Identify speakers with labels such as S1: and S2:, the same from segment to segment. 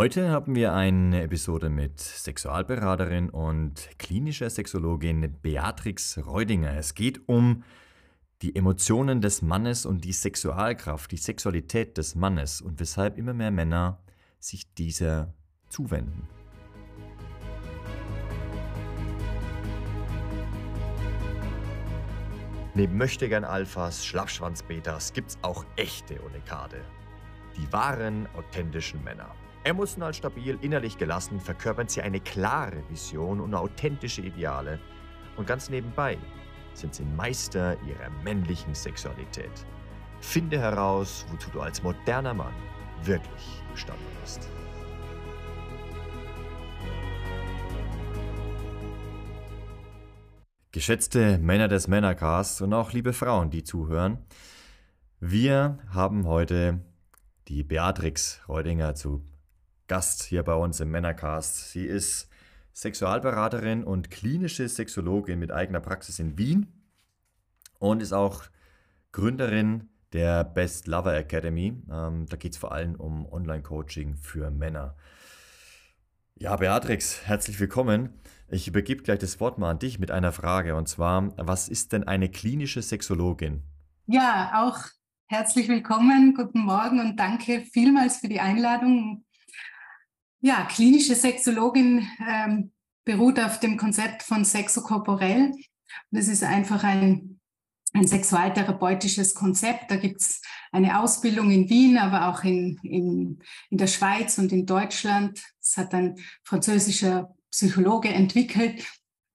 S1: Heute haben wir eine Episode mit Sexualberaterin und klinischer Sexologin Beatrix Reudinger. Es geht um die Emotionen des Mannes und die Sexualkraft, die Sexualität des Mannes und weshalb immer mehr Männer sich dieser zuwenden. Neben Möchtegern Alphas, Schlappschwanz-Betas gibt's auch echte Unikade. Die wahren, authentischen Männer. Emotional stabil, innerlich gelassen verkörpern sie eine klare Vision und authentische Ideale. Und ganz nebenbei sind sie Meister ihrer männlichen Sexualität. Finde heraus, wozu du als moderner Mann wirklich gestanden bist. Geschätzte Männer des Männercasts und auch liebe Frauen, die zuhören, wir haben heute die Beatrix Reudinger zu Gast hier bei uns im Männercast. Sie ist Sexualberaterin und klinische Sexologin mit eigener Praxis in Wien und ist auch Gründerin der Best Lover Academy. Ähm, da geht es vor allem um Online-Coaching für Männer. Ja, Beatrix, herzlich willkommen. Ich übergebe gleich das Wort mal an dich mit einer Frage und zwar, was ist denn eine klinische Sexologin?
S2: Ja, auch herzlich willkommen, guten Morgen und danke vielmals für die Einladung. Ja, klinische Sexologin ähm, beruht auf dem Konzept von sexokorporell. Das ist einfach ein, ein sexualtherapeutisches Konzept. Da gibt es eine Ausbildung in Wien, aber auch in, in, in der Schweiz und in Deutschland. Das hat ein französischer Psychologe entwickelt.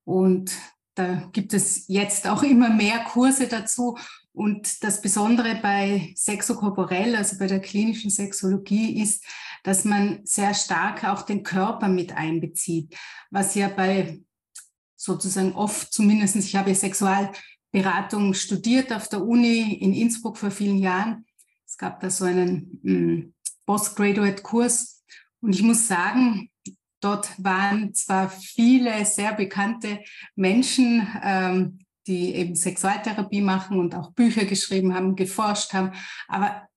S2: Und da gibt es jetzt auch immer mehr Kurse dazu. Und das Besondere bei Sexokorporell, also bei der klinischen Sexologie, ist, dass man sehr stark auch den Körper mit einbezieht, was ja bei sozusagen oft, zumindest ich habe Sexualberatung studiert auf der Uni in Innsbruck vor vielen Jahren. Es gab da so einen mm, Postgraduate-Kurs und ich muss sagen, dort waren zwar viele sehr bekannte Menschen, ähm, die eben Sexualtherapie machen und auch Bücher geschrieben haben, geforscht haben. Aber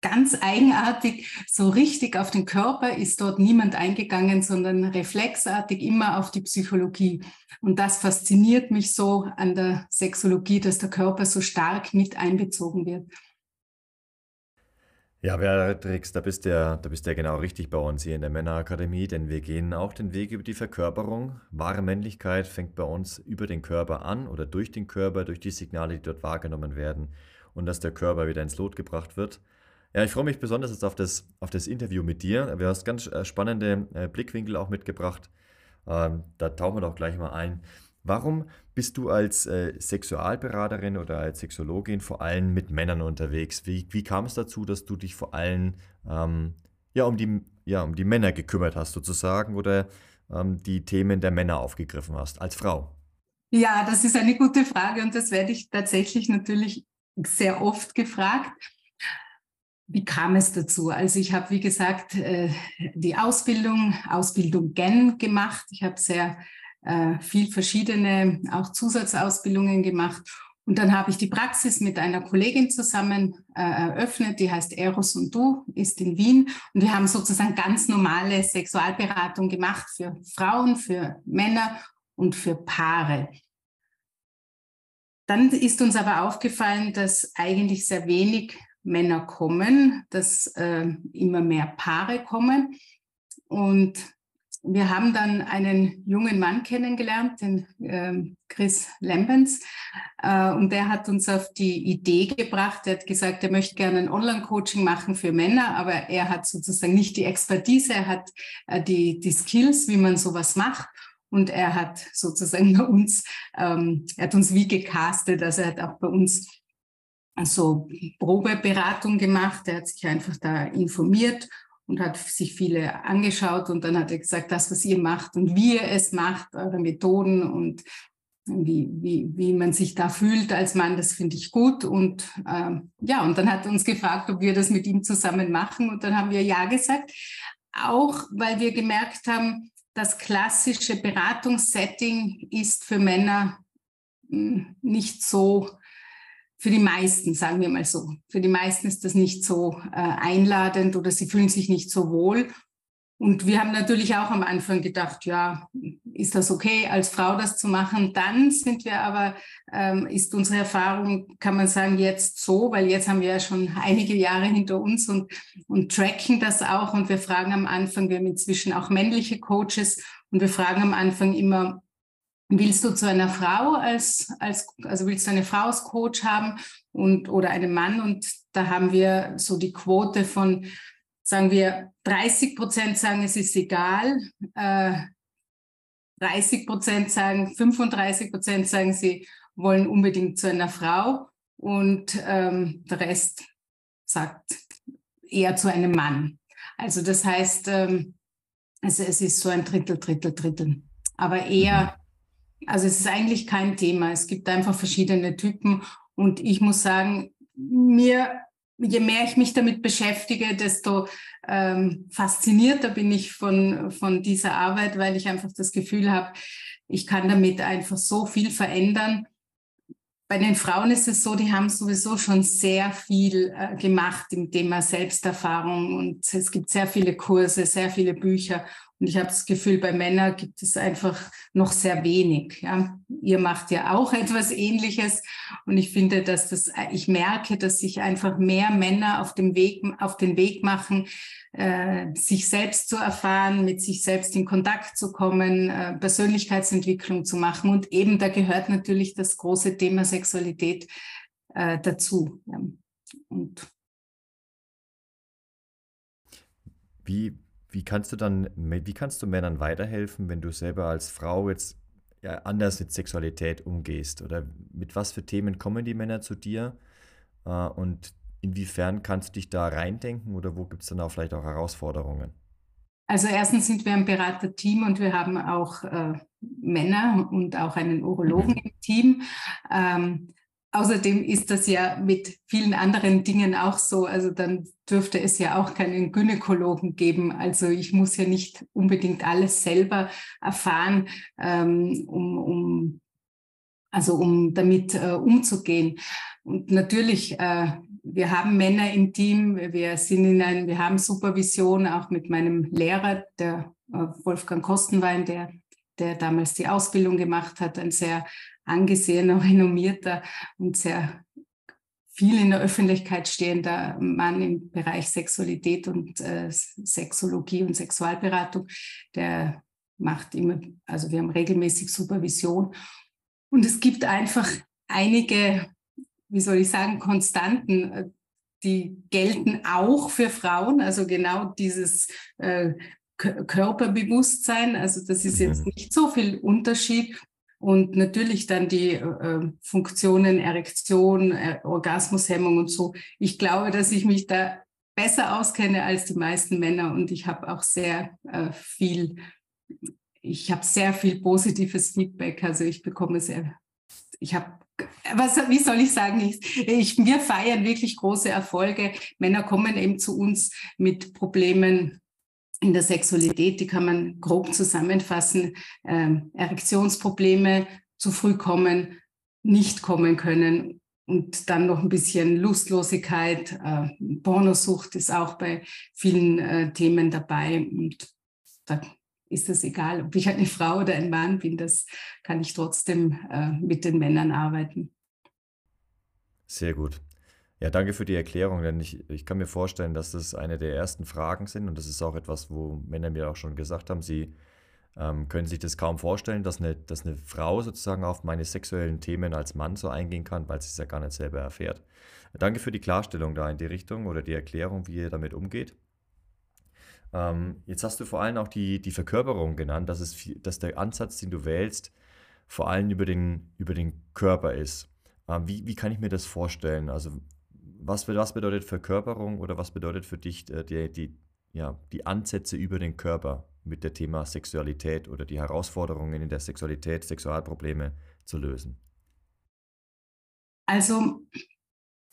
S2: ganz eigenartig, so richtig auf den Körper ist dort niemand eingegangen, sondern reflexartig immer auf die Psychologie. Und das fasziniert mich so an der Sexologie, dass der Körper so stark mit einbezogen wird.
S1: Ja, Beatrix, da bist du ja, da bist du ja genau richtig bei uns hier in der Männerakademie, denn wir gehen auch den Weg über die Verkörperung. Wahre Männlichkeit fängt bei uns über den Körper an oder durch den Körper, durch die Signale, die dort wahrgenommen werden und dass der Körper wieder ins Lot gebracht wird. Ja, ich freue mich besonders jetzt auf das, auf das Interview mit dir. Wir haben ganz äh, spannende äh, Blickwinkel auch mitgebracht. Ähm, da tauchen wir doch gleich mal ein. Warum bist du als äh, Sexualberaterin oder als Sexologin vor allem mit Männern unterwegs? Wie, wie kam es dazu, dass du dich vor allem ähm, ja, um die, ja, um die Männer gekümmert hast, sozusagen, oder ähm, die Themen der Männer aufgegriffen hast, als Frau?
S2: Ja, das ist eine gute Frage und das werde ich tatsächlich natürlich sehr oft gefragt. Wie kam es dazu? Also ich habe, wie gesagt, äh, die Ausbildung, Ausbildung GEN gemacht. Ich habe sehr äh, viel verschiedene auch Zusatzausbildungen gemacht. Und dann habe ich die Praxis mit einer Kollegin zusammen äh, eröffnet, die heißt Eros und Du, ist in Wien. Und wir haben sozusagen ganz normale Sexualberatung gemacht für Frauen, für Männer und für Paare. Dann ist uns aber aufgefallen, dass eigentlich sehr wenig Männer kommen, dass äh, immer mehr Paare kommen. Und wir haben dann einen jungen Mann kennengelernt, den äh, Chris Lambens, äh, und der hat uns auf die Idee gebracht. Er hat gesagt, er möchte gerne ein Online-Coaching machen für Männer, aber er hat sozusagen nicht die Expertise, er hat äh, die, die Skills, wie man sowas macht. Und er hat sozusagen bei uns, ähm, er hat uns wie gecastet, also er hat auch bei uns so Probeberatung gemacht. Er hat sich einfach da informiert und hat sich viele angeschaut und dann hat er gesagt, das, was ihr macht und wie ihr es macht, eure Methoden und wie, wie, wie man sich da fühlt als Mann, das finde ich gut. Und ähm, ja, und dann hat er uns gefragt, ob wir das mit ihm zusammen machen. Und dann haben wir ja gesagt, auch weil wir gemerkt haben, das klassische Beratungssetting ist für Männer hm, nicht so für die meisten, sagen wir mal so. Für die meisten ist das nicht so äh, einladend oder sie fühlen sich nicht so wohl. und wir haben natürlich auch am Anfang gedacht, ja, ist das okay, als Frau das zu machen? Dann sind wir aber, ähm, ist unsere Erfahrung, kann man sagen, jetzt so, weil jetzt haben wir ja schon einige Jahre hinter uns und, und tracken das auch. Und wir fragen am Anfang, wir haben inzwischen auch männliche Coaches und wir fragen am Anfang immer, willst du zu einer Frau als, als also willst du eine Frau als Coach haben und, oder einen Mann? Und da haben wir so die Quote von sagen wir, 30 Prozent sagen, es ist egal, äh, 30 Prozent sagen, 35 Prozent sagen, sie wollen unbedingt zu einer Frau und ähm, der Rest sagt eher zu einem Mann. Also das heißt, ähm, also es ist so ein Drittel, Drittel, Drittel. Aber eher, mhm. Also es ist eigentlich kein Thema. Es gibt einfach verschiedene Typen und ich muss sagen, mir je mehr ich mich damit beschäftige, desto ähm, faszinierter bin ich von, von dieser Arbeit, weil ich einfach das Gefühl habe, ich kann damit einfach so viel verändern. Bei den Frauen ist es so, die haben sowieso schon sehr viel äh, gemacht im Thema Selbsterfahrung und es gibt sehr viele Kurse, sehr viele Bücher und ich habe das Gefühl, bei Männern gibt es einfach noch sehr wenig. Ja. Ihr macht ja auch etwas Ähnliches. Und ich finde, dass das, ich merke, dass sich einfach mehr Männer auf dem Weg, auf den Weg machen, äh, sich selbst zu erfahren, mit sich selbst in Kontakt zu kommen, äh, Persönlichkeitsentwicklung zu machen. Und eben da gehört natürlich das große Thema Sexualität äh, dazu. Ja. Und
S1: wie wie kannst du dann, wie kannst du Männern weiterhelfen, wenn du selber als Frau jetzt ja, anders mit Sexualität umgehst? Oder mit was für Themen kommen die Männer zu dir? Äh, und inwiefern kannst du dich da reindenken oder wo gibt es dann auch vielleicht auch Herausforderungen?
S2: Also erstens sind wir ein Beraterteam und wir haben auch äh, Männer und auch einen Urologen mhm. im Team. Ähm, Außerdem ist das ja mit vielen anderen Dingen auch so. Also dann dürfte es ja auch keinen Gynäkologen geben. Also ich muss ja nicht unbedingt alles selber erfahren, ähm, um, um, also um damit äh, umzugehen. Und natürlich, äh, wir haben Männer im Team. Wir sind in ein, wir haben Supervision auch mit meinem Lehrer, der äh, Wolfgang Kostenwein, der der damals die Ausbildung gemacht hat, ein sehr angesehener, renommierter und sehr viel in der Öffentlichkeit stehender Mann im Bereich Sexualität und äh, Sexologie und Sexualberatung. Der macht immer, also wir haben regelmäßig Supervision. Und es gibt einfach einige, wie soll ich sagen, Konstanten, äh, die gelten auch für Frauen. Also genau dieses äh, Körperbewusstsein. Also das ist jetzt mhm. nicht so viel Unterschied. Und natürlich dann die äh, Funktionen Erektion, äh, Orgasmushemmung und so. Ich glaube, dass ich mich da besser auskenne als die meisten Männer und ich habe auch sehr äh, viel, ich habe sehr viel positives Feedback. Also ich bekomme sehr, ich habe was, wie soll ich sagen, ich, ich, wir feiern wirklich große Erfolge. Männer kommen eben zu uns mit Problemen in der Sexualität, die kann man grob zusammenfassen, ähm, Erektionsprobleme, zu früh kommen, nicht kommen können und dann noch ein bisschen Lustlosigkeit, äh, Pornosucht ist auch bei vielen äh, Themen dabei und da ist es egal, ob ich eine Frau oder ein Mann bin, das kann ich trotzdem äh, mit den Männern arbeiten.
S1: Sehr gut. Ja, danke für die Erklärung, denn ich, ich kann mir vorstellen, dass das eine der ersten Fragen sind und das ist auch etwas, wo Männer mir auch schon gesagt haben, sie ähm, können sich das kaum vorstellen, dass eine, dass eine Frau sozusagen auf meine sexuellen Themen als Mann so eingehen kann, weil sie es ja gar nicht selber erfährt. Danke für die Klarstellung da in die Richtung oder die Erklärung, wie ihr damit umgeht. Ähm, jetzt hast du vor allem auch die, die Verkörperung genannt, dass, es, dass der Ansatz, den du wählst, vor allem über den, über den Körper ist. Ähm, wie, wie kann ich mir das vorstellen? Also was, was bedeutet Verkörperung oder was bedeutet für dich äh, die, die, ja, die Ansätze über den Körper mit dem Thema Sexualität oder die Herausforderungen in der Sexualität, Sexualprobleme zu lösen?
S2: Also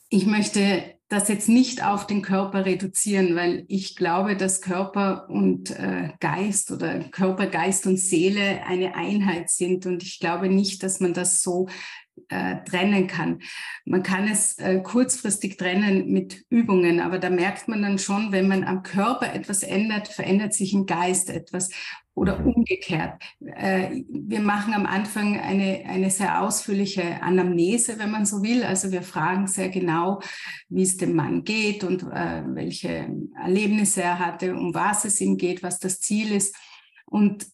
S2: ich möchte das jetzt nicht auf den Körper reduzieren, weil ich glaube, dass Körper und äh, Geist oder Körper, Geist und Seele eine Einheit sind. Und ich glaube nicht, dass man das so äh, trennen kann. Man kann es äh, kurzfristig trennen mit Übungen, aber da merkt man dann schon, wenn man am Körper etwas ändert, verändert sich im Geist etwas oder mhm. umgekehrt. Äh, wir machen am Anfang eine, eine sehr ausführliche Anamnese, wenn man so will. Also wir fragen sehr genau, wie es dem Mann geht und äh, welche Erlebnisse er hatte, um was es ihm geht, was das Ziel ist. Und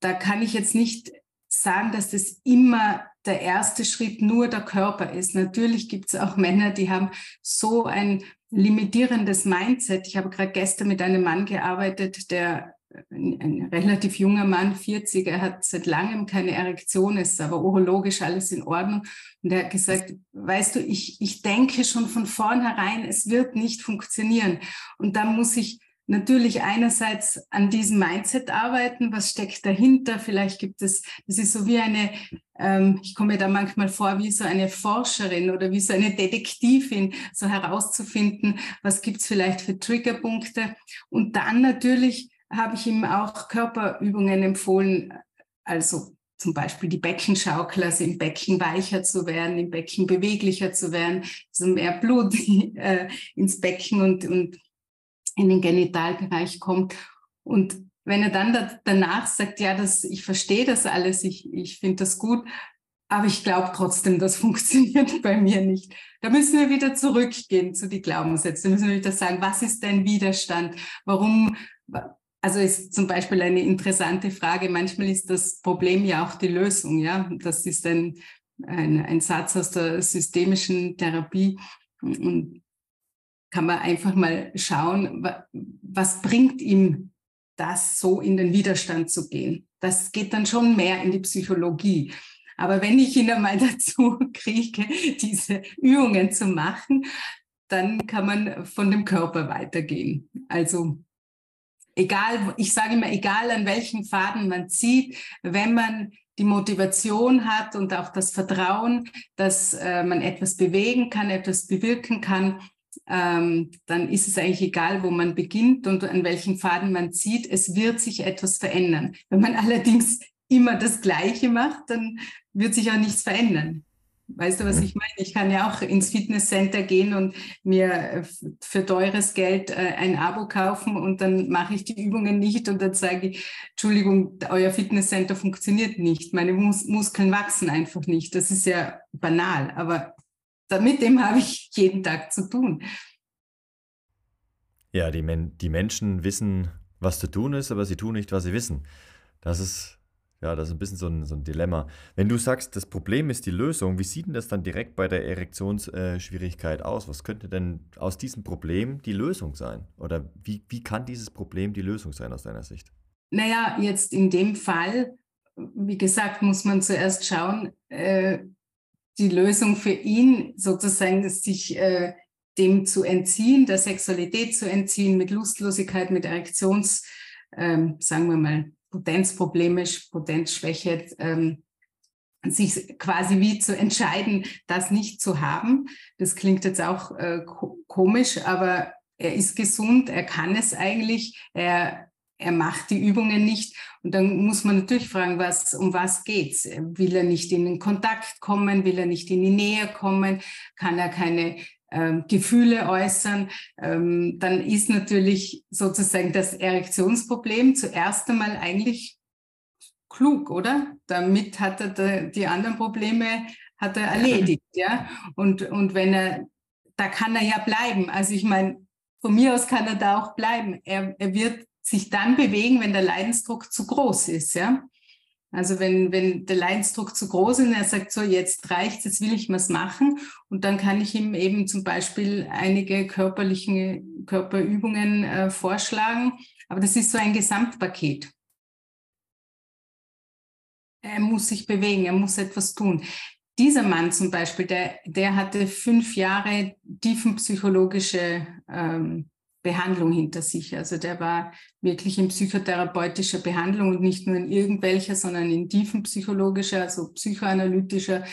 S2: da kann ich jetzt nicht sagen, dass das immer der erste Schritt nur der Körper ist. Natürlich gibt es auch Männer, die haben so ein limitierendes Mindset. Ich habe gerade gestern mit einem Mann gearbeitet, der ein, ein, relativ junger Mann, 40, er hat seit langem keine Erektion, ist aber urologisch alles in Ordnung. Und er hat gesagt, weißt du, ich, ich denke schon von vornherein, es wird nicht funktionieren. Und dann muss ich natürlich einerseits an diesem Mindset arbeiten, was steckt dahinter. Vielleicht gibt es, das ist so wie eine, ähm, ich komme mir da manchmal vor, wie so eine Forscherin oder wie so eine Detektivin, so herauszufinden, was gibt es vielleicht für Triggerpunkte. Und dann natürlich habe ich ihm auch Körperübungen empfohlen, also zum Beispiel die Beckenschaukler, also im Becken weicher zu werden, im Becken beweglicher zu werden, also mehr Blut äh, ins Becken und, und in den Genitalbereich kommt. Und wenn er dann da, danach sagt, ja, das, ich verstehe das alles, ich, ich finde das gut, aber ich glaube trotzdem, das funktioniert bei mir nicht. Da müssen wir wieder zurückgehen zu den Glaubenssätzen. Da müssen wir wieder sagen, was ist dein Widerstand? Warum? Also ist zum Beispiel eine interessante Frage. Manchmal ist das Problem ja auch die Lösung. Ja, das ist ein, ein, ein Satz aus der systemischen Therapie. Und kann man einfach mal schauen, was bringt ihm das so in den Widerstand zu gehen. Das geht dann schon mehr in die Psychologie. Aber wenn ich ihn einmal dazu kriege, diese Übungen zu machen, dann kann man von dem Körper weitergehen. Also egal, ich sage immer, egal an welchen Faden man zieht, wenn man die Motivation hat und auch das Vertrauen, dass äh, man etwas bewegen kann, etwas bewirken kann, ähm, dann ist es eigentlich egal, wo man beginnt und an welchen Faden man zieht. Es wird sich etwas verändern. Wenn man allerdings immer das Gleiche macht, dann wird sich auch nichts verändern. Weißt du, was mhm. ich meine? Ich kann ja auch ins Fitnesscenter gehen und mir äh, für teures Geld äh, ein Abo kaufen und dann mache ich die Übungen nicht und dann sage ich, Entschuldigung, euer Fitnesscenter funktioniert nicht. Meine Mus Muskeln wachsen einfach nicht. Das ist ja banal, aber mit dem habe ich jeden Tag zu tun.
S1: Ja, die, Men die Menschen wissen, was zu tun ist, aber sie tun nicht, was sie wissen. Das ist, ja, das ist ein bisschen so ein, so ein Dilemma. Wenn du sagst, das Problem ist die Lösung, wie sieht denn das dann direkt bei der Erektionsschwierigkeit äh, aus? Was könnte denn aus diesem Problem die Lösung sein? Oder wie, wie kann dieses Problem die Lösung sein aus deiner Sicht?
S2: Naja, jetzt in dem Fall, wie gesagt, muss man zuerst schauen, äh, die Lösung für ihn sozusagen, sich äh, dem zu entziehen, der Sexualität zu entziehen, mit Lustlosigkeit, mit Erektions, ähm, sagen wir mal, Potenzprobleme, Potenzschwäche, ähm, sich quasi wie zu entscheiden, das nicht zu haben. Das klingt jetzt auch äh, komisch, aber er ist gesund, er kann es eigentlich, er er macht die Übungen nicht. Und dann muss man natürlich fragen, was, um was geht's? Will er nicht in den Kontakt kommen? Will er nicht in die Nähe kommen? Kann er keine ähm, Gefühle äußern? Ähm, dann ist natürlich sozusagen das Erektionsproblem zuerst einmal eigentlich klug, oder? Damit hat er die anderen Probleme hat er erledigt, ja. Und, und wenn er, da kann er ja bleiben. Also ich meine, von mir aus kann er da auch bleiben. Er, er wird sich dann bewegen, wenn der Leidensdruck zu groß ist, ja. Also wenn, wenn der Leidensdruck zu groß ist und er sagt, so jetzt reicht jetzt will ich was machen und dann kann ich ihm eben zum Beispiel einige körperliche Körperübungen äh, vorschlagen. Aber das ist so ein Gesamtpaket. Er muss sich bewegen, er muss etwas tun. Dieser Mann zum Beispiel, der, der hatte fünf Jahre tiefenpsychologische ähm, Behandlung hinter sich. Also der war wirklich in psychotherapeutischer Behandlung und nicht nur in irgendwelcher, sondern in tiefen psychologischer, also psychoanalytischer.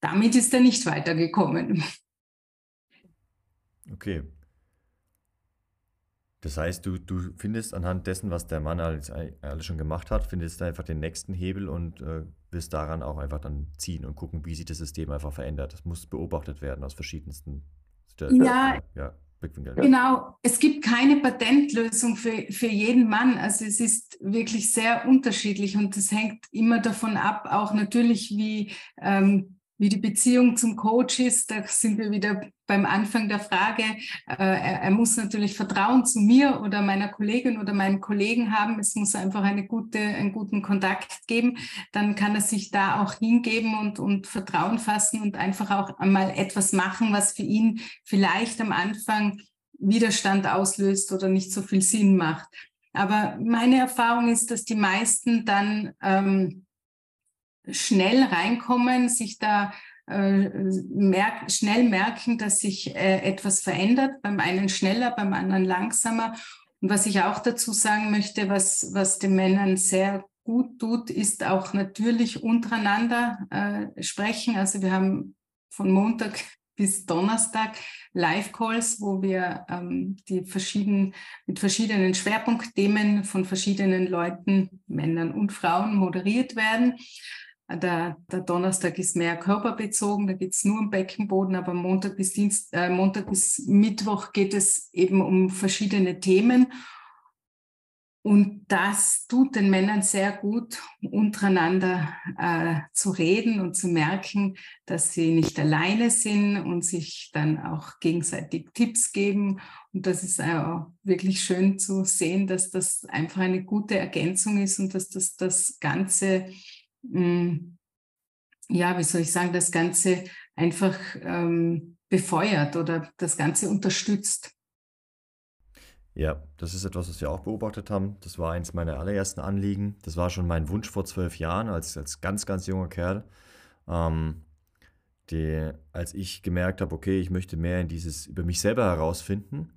S2: Damit ist er nicht weitergekommen.
S1: Okay. Das heißt, du, du findest anhand dessen, was der Mann alles, alles schon gemacht hat, findest du einfach den nächsten Hebel und äh, wirst daran auch einfach dann ziehen und gucken, wie sich das System einfach verändert. Das muss beobachtet werden aus verschiedensten
S2: ja, ja, Genau, es gibt keine Patentlösung für, für jeden Mann. Also es ist wirklich sehr unterschiedlich und es hängt immer davon ab, auch natürlich, wie ähm, wie die Beziehung zum Coach ist, da sind wir wieder beim Anfang der Frage. Äh, er, er, muss natürlich Vertrauen zu mir oder meiner Kollegin oder meinem Kollegen haben. Es muss einfach eine gute, einen guten Kontakt geben. Dann kann er sich da auch hingeben und, und Vertrauen fassen und einfach auch einmal etwas machen, was für ihn vielleicht am Anfang Widerstand auslöst oder nicht so viel Sinn macht. Aber meine Erfahrung ist, dass die meisten dann ähm, schnell reinkommen, sich da merk, schnell merken, dass sich äh, etwas verändert, beim einen schneller, beim anderen langsamer. Und was ich auch dazu sagen möchte, was, was den Männern sehr gut tut, ist auch natürlich untereinander äh, sprechen. Also wir haben von Montag bis Donnerstag Live-Calls, wo wir ähm, die verschiedenen, mit verschiedenen Schwerpunktthemen von verschiedenen Leuten, Männern und Frauen moderiert werden. Der, der Donnerstag ist mehr körperbezogen, da geht es nur um Beckenboden, aber Montag bis, Dienst, äh, Montag bis Mittwoch geht es eben um verschiedene Themen. Und das tut den Männern sehr gut, untereinander äh, zu reden und zu merken, dass sie nicht alleine sind und sich dann auch gegenseitig Tipps geben. Und das ist auch wirklich schön zu sehen, dass das einfach eine gute Ergänzung ist und dass das das Ganze ja, wie soll ich sagen, das Ganze einfach ähm, befeuert oder das Ganze unterstützt.
S1: Ja, das ist etwas, was wir auch beobachtet haben. Das war eins meiner allerersten Anliegen. Das war schon mein Wunsch vor zwölf Jahren, als, als ganz, ganz junger Kerl. Ähm, die, als ich gemerkt habe, okay, ich möchte mehr in dieses über mich selber herausfinden.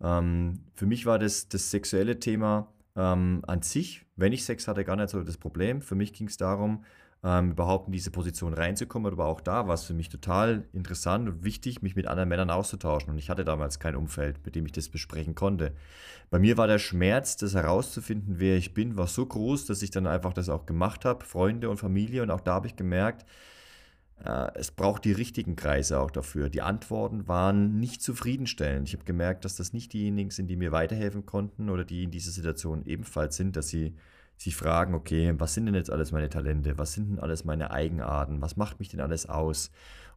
S1: Ähm, für mich war das, das sexuelle Thema ähm, an sich, wenn ich Sex hatte, gar nicht so das Problem. Für mich ging es darum, ähm, überhaupt in diese Position reinzukommen, aber auch da war es für mich total interessant und wichtig, mich mit anderen Männern auszutauschen. Und ich hatte damals kein Umfeld, mit dem ich das besprechen konnte. Bei mir war der Schmerz, das herauszufinden, wer ich bin, war so groß, dass ich dann einfach das auch gemacht habe, Freunde und Familie. Und auch da habe ich gemerkt, es braucht die richtigen Kreise auch dafür. Die Antworten waren nicht zufriedenstellend. Ich habe gemerkt, dass das nicht diejenigen sind, die mir weiterhelfen konnten oder die in dieser Situation ebenfalls sind, dass sie sich fragen, okay, was sind denn jetzt alles meine Talente? Was sind denn alles meine Eigenarten? Was macht mich denn alles aus?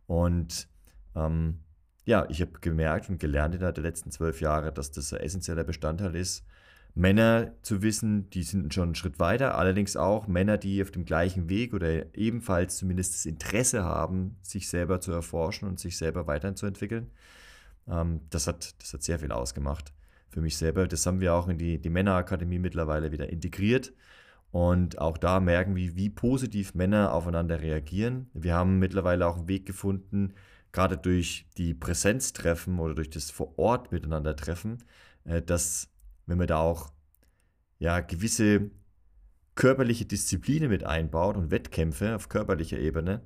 S1: Und ähm, ja, ich habe gemerkt und gelernt innerhalb der letzten zwölf Jahre, dass das ein essentieller Bestandteil ist, Männer zu wissen, die sind schon einen Schritt weiter, allerdings auch Männer, die auf dem gleichen Weg oder ebenfalls zumindest das Interesse haben, sich selber zu erforschen und sich selber weiterzuentwickeln. Ähm, das, hat, das hat sehr viel ausgemacht für mich selber. Das haben wir auch in die, die Männerakademie mittlerweile wieder integriert. Und auch da merken wir, wie positiv Männer aufeinander reagieren. Wir haben mittlerweile auch einen Weg gefunden, gerade durch die Präsenztreffen oder durch das vor Ort miteinander Treffen, äh, dass wenn man da auch ja, gewisse körperliche Disziplinen mit einbaut und Wettkämpfe auf körperlicher Ebene,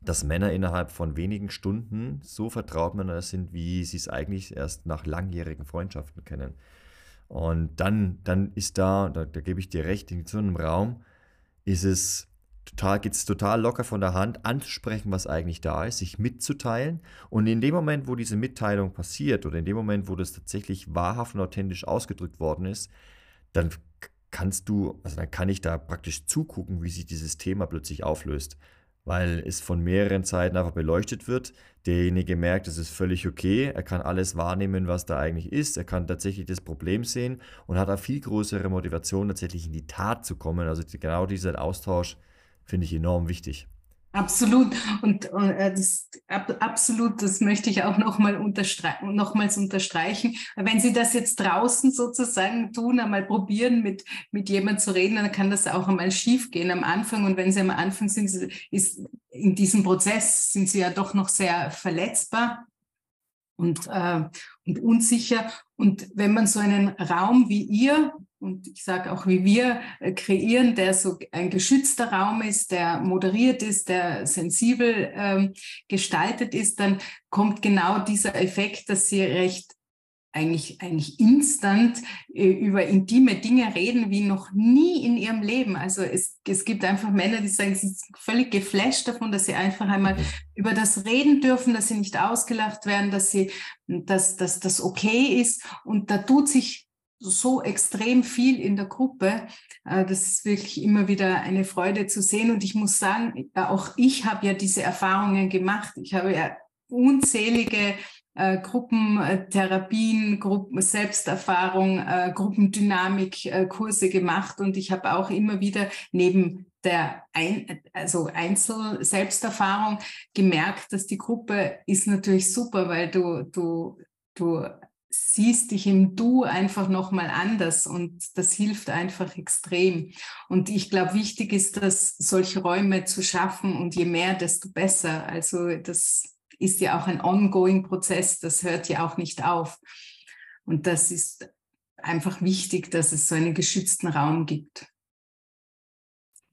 S1: dass Männer innerhalb von wenigen Stunden so vertraut miteinander sind, wie sie es eigentlich erst nach langjährigen Freundschaften kennen. Und dann, dann ist da, da, da gebe ich dir recht, in so einem Raum ist es total, geht es total locker von der Hand, anzusprechen, was eigentlich da ist, sich mitzuteilen. Und in dem Moment, wo diese Mitteilung passiert oder in dem Moment, wo das tatsächlich wahrhaft und authentisch ausgedrückt worden ist, dann kannst du, also dann kann ich da praktisch zugucken, wie sich dieses Thema plötzlich auflöst. Weil es von mehreren Seiten einfach beleuchtet wird. Derjenige merkt, es ist völlig okay. Er kann alles wahrnehmen, was da eigentlich ist. Er kann tatsächlich das Problem sehen und hat auch viel größere Motivation, tatsächlich in die Tat zu kommen. Also genau dieser Austausch finde ich enorm wichtig.
S2: Absolut. Und, und äh, das, ab, absolut, das möchte ich auch nochmal unterstre nochmals unterstreichen. Wenn Sie das jetzt draußen sozusagen tun, einmal probieren, mit, mit jemandem zu reden, dann kann das auch einmal schief gehen am Anfang. Und wenn Sie am Anfang sind, ist in diesem Prozess sind Sie ja doch noch sehr verletzbar und, äh, und unsicher. Und wenn man so einen Raum wie ihr und ich sage auch, wie wir äh, kreieren, der so ein geschützter Raum ist, der moderiert ist, der sensibel ähm, gestaltet ist, dann kommt genau dieser Effekt, dass sie recht eigentlich, eigentlich instant äh, über intime Dinge reden wie noch nie in ihrem Leben. Also es, es gibt einfach Männer, die sagen, sie sind völlig geflasht davon, dass sie einfach einmal über das reden dürfen, dass sie nicht ausgelacht werden, dass sie, dass, dass das okay ist. Und da tut sich so extrem viel in der Gruppe. Äh, das ist wirklich immer wieder eine Freude zu sehen. Und ich muss sagen, auch ich habe ja diese Erfahrungen gemacht. Ich habe ja unzählige äh, Gruppentherapien, Gruppen, Selbsterfahrung, äh, Gruppendynamik, äh, Kurse gemacht und ich habe auch immer wieder neben der Ein also Einzel-Selbsterfahrung gemerkt, dass die Gruppe ist natürlich super, weil du, du, du siehst dich im Du einfach nochmal anders und das hilft einfach extrem. Und ich glaube, wichtig ist, dass solche Räume zu schaffen und je mehr, desto besser. Also das ist ja auch ein ongoing Prozess, das hört ja auch nicht auf. Und das ist einfach wichtig, dass es so einen geschützten Raum gibt,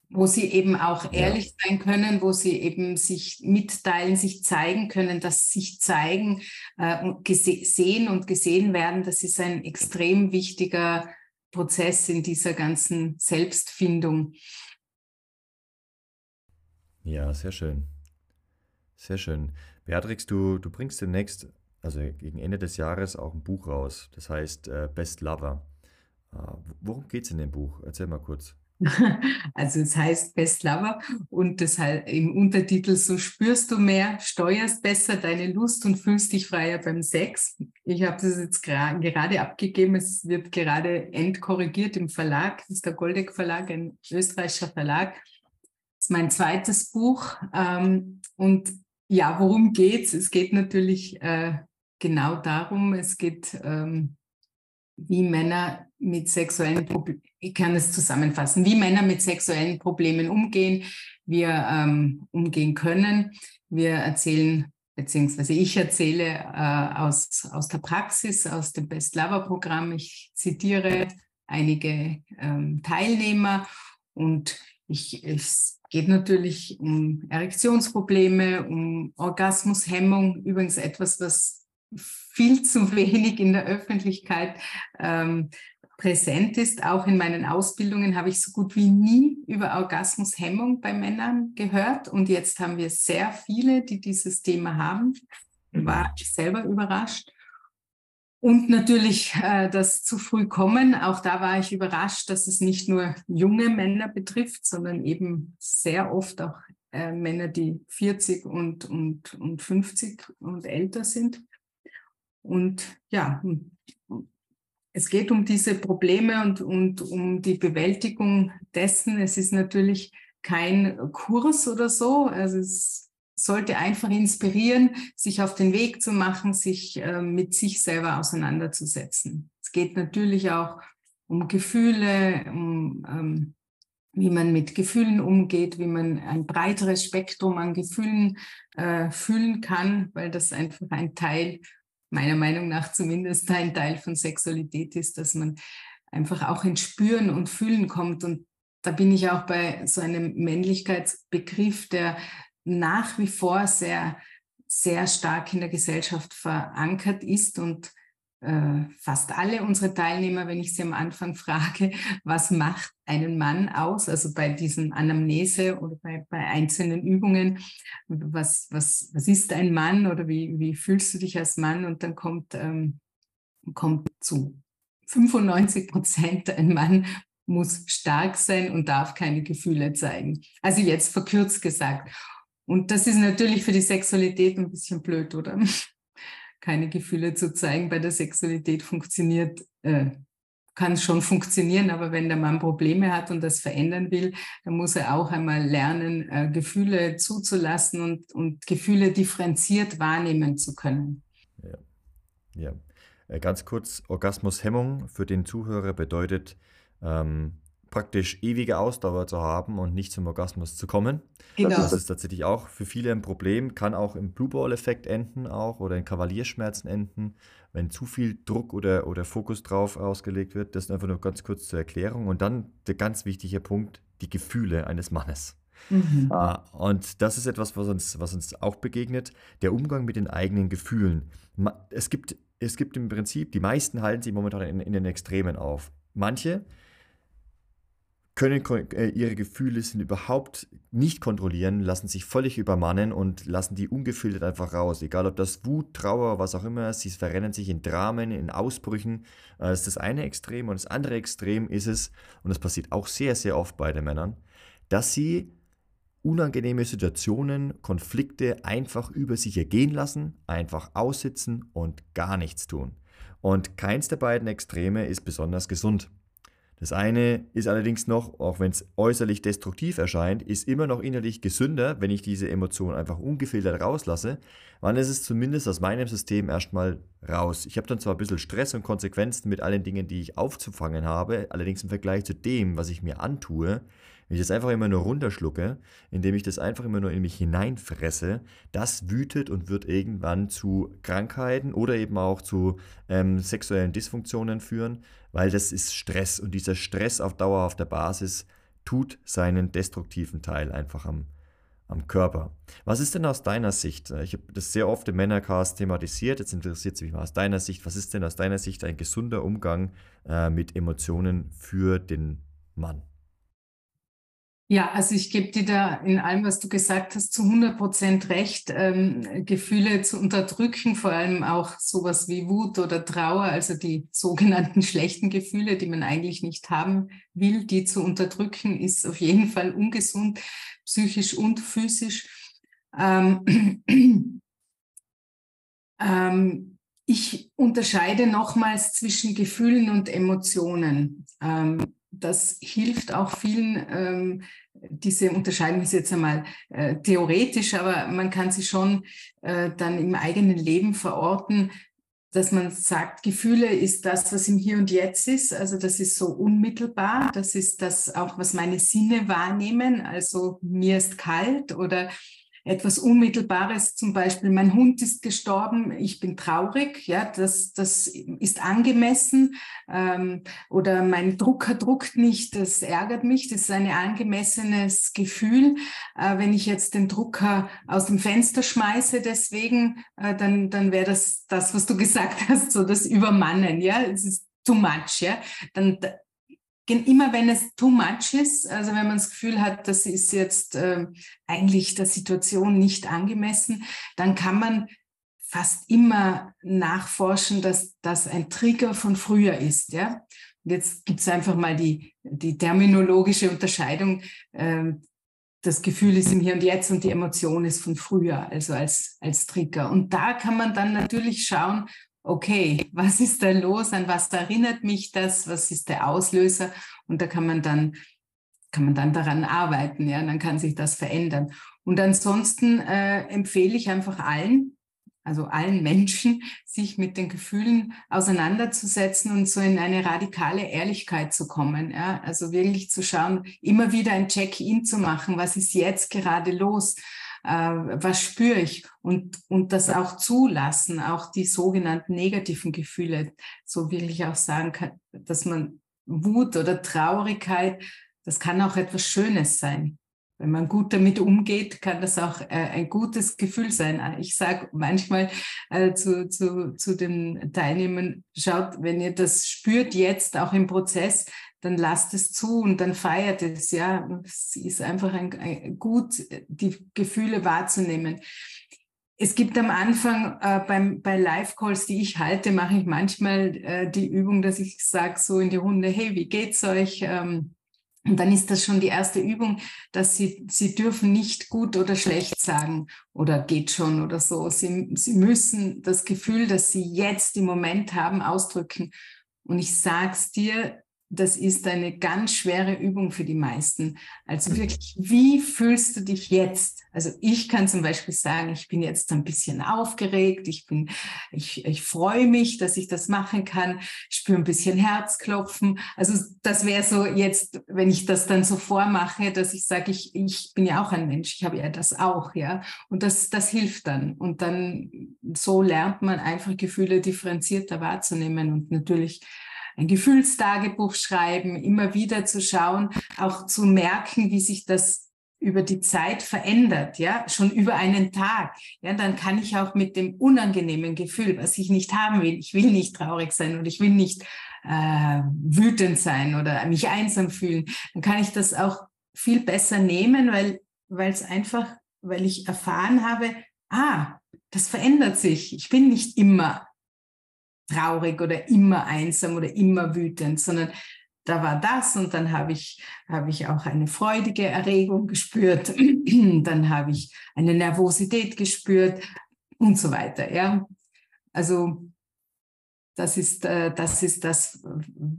S2: wo sie eben auch ehrlich ja. sein können, wo sie eben sich mitteilen, sich zeigen können, dass sich zeigen äh, und gesehen und gesehen werden, das ist ein extrem wichtiger Prozess in dieser ganzen Selbstfindung.
S1: Ja, sehr schön. Sehr schön. Beatrix, du, du bringst demnächst, also gegen Ende des Jahres, auch ein Buch raus. Das heißt äh, Best Lover. Äh, worum geht es in dem Buch? Erzähl mal kurz.
S2: Also es heißt Best Lover und das halt im Untertitel so spürst du mehr, steuerst besser deine Lust und fühlst dich freier beim Sex. Ich habe das jetzt gerade abgegeben, es wird gerade endkorrigiert im Verlag, das ist der Goldeck Verlag, ein österreichischer Verlag. Das ist mein zweites Buch ähm, und ja, worum geht's? Es geht natürlich äh, genau darum, es geht, ähm, wie Männer mit sexuellen Problemen, ich kann es zusammenfassen, wie Männer mit sexuellen Problemen umgehen, wir ähm, umgehen können. Wir erzählen, beziehungsweise ich erzähle äh, aus, aus der Praxis, aus dem Best Lover Programm. Ich zitiere einige ähm, Teilnehmer und ich, ich geht natürlich um Erektionsprobleme, um Orgasmushemmung, übrigens etwas, was viel zu wenig in der Öffentlichkeit ähm, präsent ist. Auch in meinen Ausbildungen habe ich so gut wie nie über Orgasmushemmung bei Männern gehört. Und jetzt haben wir sehr viele, die dieses Thema haben. War ich selber überrascht. Und natürlich äh, das zu früh kommen. Auch da war ich überrascht, dass es nicht nur junge Männer betrifft, sondern eben sehr oft auch äh, Männer, die 40 und, und, und 50 und älter sind. Und ja, es geht um diese Probleme und, und um die Bewältigung dessen. Es ist natürlich kein Kurs oder so. Also es sollte einfach inspirieren, sich auf den Weg zu machen, sich äh, mit sich selber auseinanderzusetzen. Es geht natürlich auch um Gefühle, um ähm, wie man mit Gefühlen umgeht, wie man ein breiteres Spektrum an Gefühlen äh, fühlen kann, weil das einfach ein Teil, meiner Meinung nach zumindest ein Teil von Sexualität ist, dass man einfach auch ins Spüren und Fühlen kommt. Und da bin ich auch bei so einem Männlichkeitsbegriff, der nach wie vor sehr, sehr stark in der Gesellschaft verankert ist und fast alle unsere Teilnehmer, wenn ich sie am Anfang frage, was macht einen Mann aus, also bei diesen Anamnese oder bei, bei einzelnen Übungen, was, was, was ist ein Mann oder wie, wie fühlst du dich als Mann? Und dann kommt, ähm, kommt zu 95 Prozent ein Mann muss stark sein und darf keine Gefühle zeigen. Also jetzt verkürzt gesagt. Und das ist natürlich für die Sexualität ein bisschen blöd, oder? Keine Gefühle zu zeigen bei der Sexualität funktioniert, äh, kann schon funktionieren, aber wenn der Mann Probleme hat und das verändern will, dann muss er auch einmal lernen, äh, Gefühle zuzulassen und, und Gefühle differenziert wahrnehmen zu können.
S1: Ja. ja. Äh, ganz kurz, Orgasmushemmung für den Zuhörer bedeutet, ähm, praktisch ewige Ausdauer zu haben und nicht zum Orgasmus zu kommen. Genau. Das ist tatsächlich auch für viele ein Problem, kann auch im Blue Ball-Effekt enden auch oder in Kavalierschmerzen enden, wenn zu viel Druck oder, oder Fokus drauf ausgelegt wird. Das ist einfach nur ganz kurz zur Erklärung. Und dann der ganz wichtige Punkt, die Gefühle eines Mannes. Mhm. Ah, und das ist etwas, was uns, was uns auch begegnet, der Umgang mit den eigenen Gefühlen. Es gibt es gibt im Prinzip, die meisten halten sich momentan in, in den Extremen auf. Manche können äh, ihre Gefühle sind überhaupt nicht kontrollieren, lassen sich völlig übermannen und lassen die ungefiltert einfach raus. Egal ob das Wut, Trauer, was auch immer, sie verrennen sich in Dramen, in Ausbrüchen. Äh, das ist das eine Extrem und das andere Extrem ist es, und das passiert auch sehr, sehr oft bei den Männern, dass sie unangenehme Situationen, Konflikte einfach über sich ergehen lassen, einfach aussitzen und gar nichts tun. Und keins der beiden Extreme ist besonders gesund. Das eine ist allerdings noch, auch wenn es äußerlich destruktiv erscheint, ist immer noch innerlich gesünder, wenn ich diese Emotion einfach ungefiltert rauslasse, es ist zumindest aus meinem System erstmal raus. Ich habe dann zwar ein bisschen Stress und Konsequenzen mit allen Dingen, die ich aufzufangen habe, allerdings im Vergleich zu dem, was ich mir antue, wenn ich das einfach immer nur runterschlucke, indem ich das einfach immer nur in mich hineinfresse, das wütet und wird irgendwann zu Krankheiten oder eben auch zu ähm, sexuellen Dysfunktionen führen, weil das ist Stress und dieser Stress auf dauerhafter Basis tut seinen destruktiven Teil einfach am, am Körper. Was ist denn aus deiner Sicht? Ich habe das sehr oft im Männercast thematisiert. Jetzt interessiert es mich mal aus deiner Sicht. Was ist denn aus deiner Sicht ein gesunder Umgang äh, mit Emotionen für den Mann?
S2: Ja, also ich gebe dir da in allem, was du gesagt hast, zu 100 Prozent recht. Ähm, Gefühle zu unterdrücken, vor allem auch sowas wie Wut oder Trauer, also die sogenannten schlechten Gefühle, die man eigentlich nicht haben will, die zu unterdrücken, ist auf jeden Fall ungesund, psychisch und physisch. Ähm, ähm, ich unterscheide nochmals zwischen Gefühlen und Emotionen. Ähm, das hilft auch vielen, ähm, diese Unterscheidung ist jetzt einmal äh, theoretisch, aber man kann sie schon äh, dann im eigenen Leben verorten, dass man sagt, Gefühle ist das, was im Hier und Jetzt ist. Also das ist so unmittelbar. Das ist das auch, was meine Sinne wahrnehmen. Also mir ist kalt oder etwas Unmittelbares, zum Beispiel mein Hund ist gestorben, ich bin traurig, ja, das, das ist angemessen ähm, oder mein Drucker druckt nicht, das ärgert mich, das ist ein angemessenes Gefühl. Äh, wenn ich jetzt den Drucker aus dem Fenster schmeiße, deswegen, äh, dann, dann wäre das das, was du gesagt hast, so das Übermannen, ja, es ist too much, ja, dann immer wenn es too much ist, also wenn man das Gefühl hat, das ist jetzt äh, eigentlich der Situation nicht angemessen, dann kann man fast immer nachforschen, dass das ein Trigger von früher ist. Ja? Und jetzt gibt es einfach mal die, die terminologische Unterscheidung. Äh, das Gefühl ist im Hier und Jetzt und die Emotion ist von früher, also als, als Trigger. Und da kann man dann natürlich schauen, okay, was ist da los, an was erinnert mich das, was ist der Auslöser und da kann man dann kann man dann daran arbeiten, ja, dann kann sich das verändern. Und ansonsten äh, empfehle ich einfach allen, also allen Menschen, sich mit den Gefühlen auseinanderzusetzen und so in eine radikale Ehrlichkeit zu kommen. Ja? Also wirklich zu schauen, immer wieder ein Check-in zu machen, was ist jetzt gerade los? Äh, was spüre ich und, und das auch zulassen, auch die sogenannten negativen Gefühle, so wirklich auch sagen kann, dass man Wut oder Traurigkeit, das kann auch etwas Schönes sein. Wenn man gut damit umgeht, kann das auch äh, ein gutes Gefühl sein. Ich sage manchmal äh, zu, zu, zu den Teilnehmern, schaut, wenn ihr das spürt jetzt auch im Prozess, dann lasst es zu und dann feiert es. Ja, es ist einfach ein, ein, gut, die Gefühle wahrzunehmen. Es gibt am Anfang äh, beim, bei Live-Calls, die ich halte, mache ich manchmal äh, die Übung, dass ich sage so in die Runde, hey, wie geht's euch? Ähm, und dann ist das schon die erste Übung, dass sie, sie dürfen nicht gut oder schlecht sagen oder geht schon oder so. Sie, sie müssen das Gefühl, das sie jetzt im Moment haben, ausdrücken. Und ich sag's dir, das ist eine ganz schwere Übung für die meisten. Also mhm. wirklich, wie fühlst du dich jetzt? Also ich kann zum Beispiel sagen, ich bin jetzt ein bisschen aufgeregt, ich bin, ich, ich freue mich, dass ich das machen kann, ich spüre ein bisschen Herzklopfen. Also das wäre so jetzt, wenn ich das dann so vormache, dass ich sage, ich, ich bin ja auch ein Mensch, ich habe ja das auch, ja. Und das, das hilft dann. Und dann so lernt man einfach Gefühle differenzierter wahrzunehmen und natürlich ein Gefühlstagebuch schreiben, immer wieder zu schauen, auch zu merken, wie sich das über die Zeit verändert, ja, schon über einen Tag, ja, dann kann ich auch mit dem unangenehmen Gefühl, was ich nicht haben will, ich will nicht traurig sein und ich will nicht äh, wütend sein oder mich einsam fühlen, dann kann ich das auch viel besser nehmen, weil weil es einfach, weil ich erfahren habe, ah, das verändert sich. Ich bin nicht immer traurig oder immer einsam oder immer wütend, sondern da war das und dann habe ich, habe ich auch eine freudige Erregung gespürt, dann habe ich eine Nervosität gespürt und so weiter. Ja, also das ist, äh, das ist das,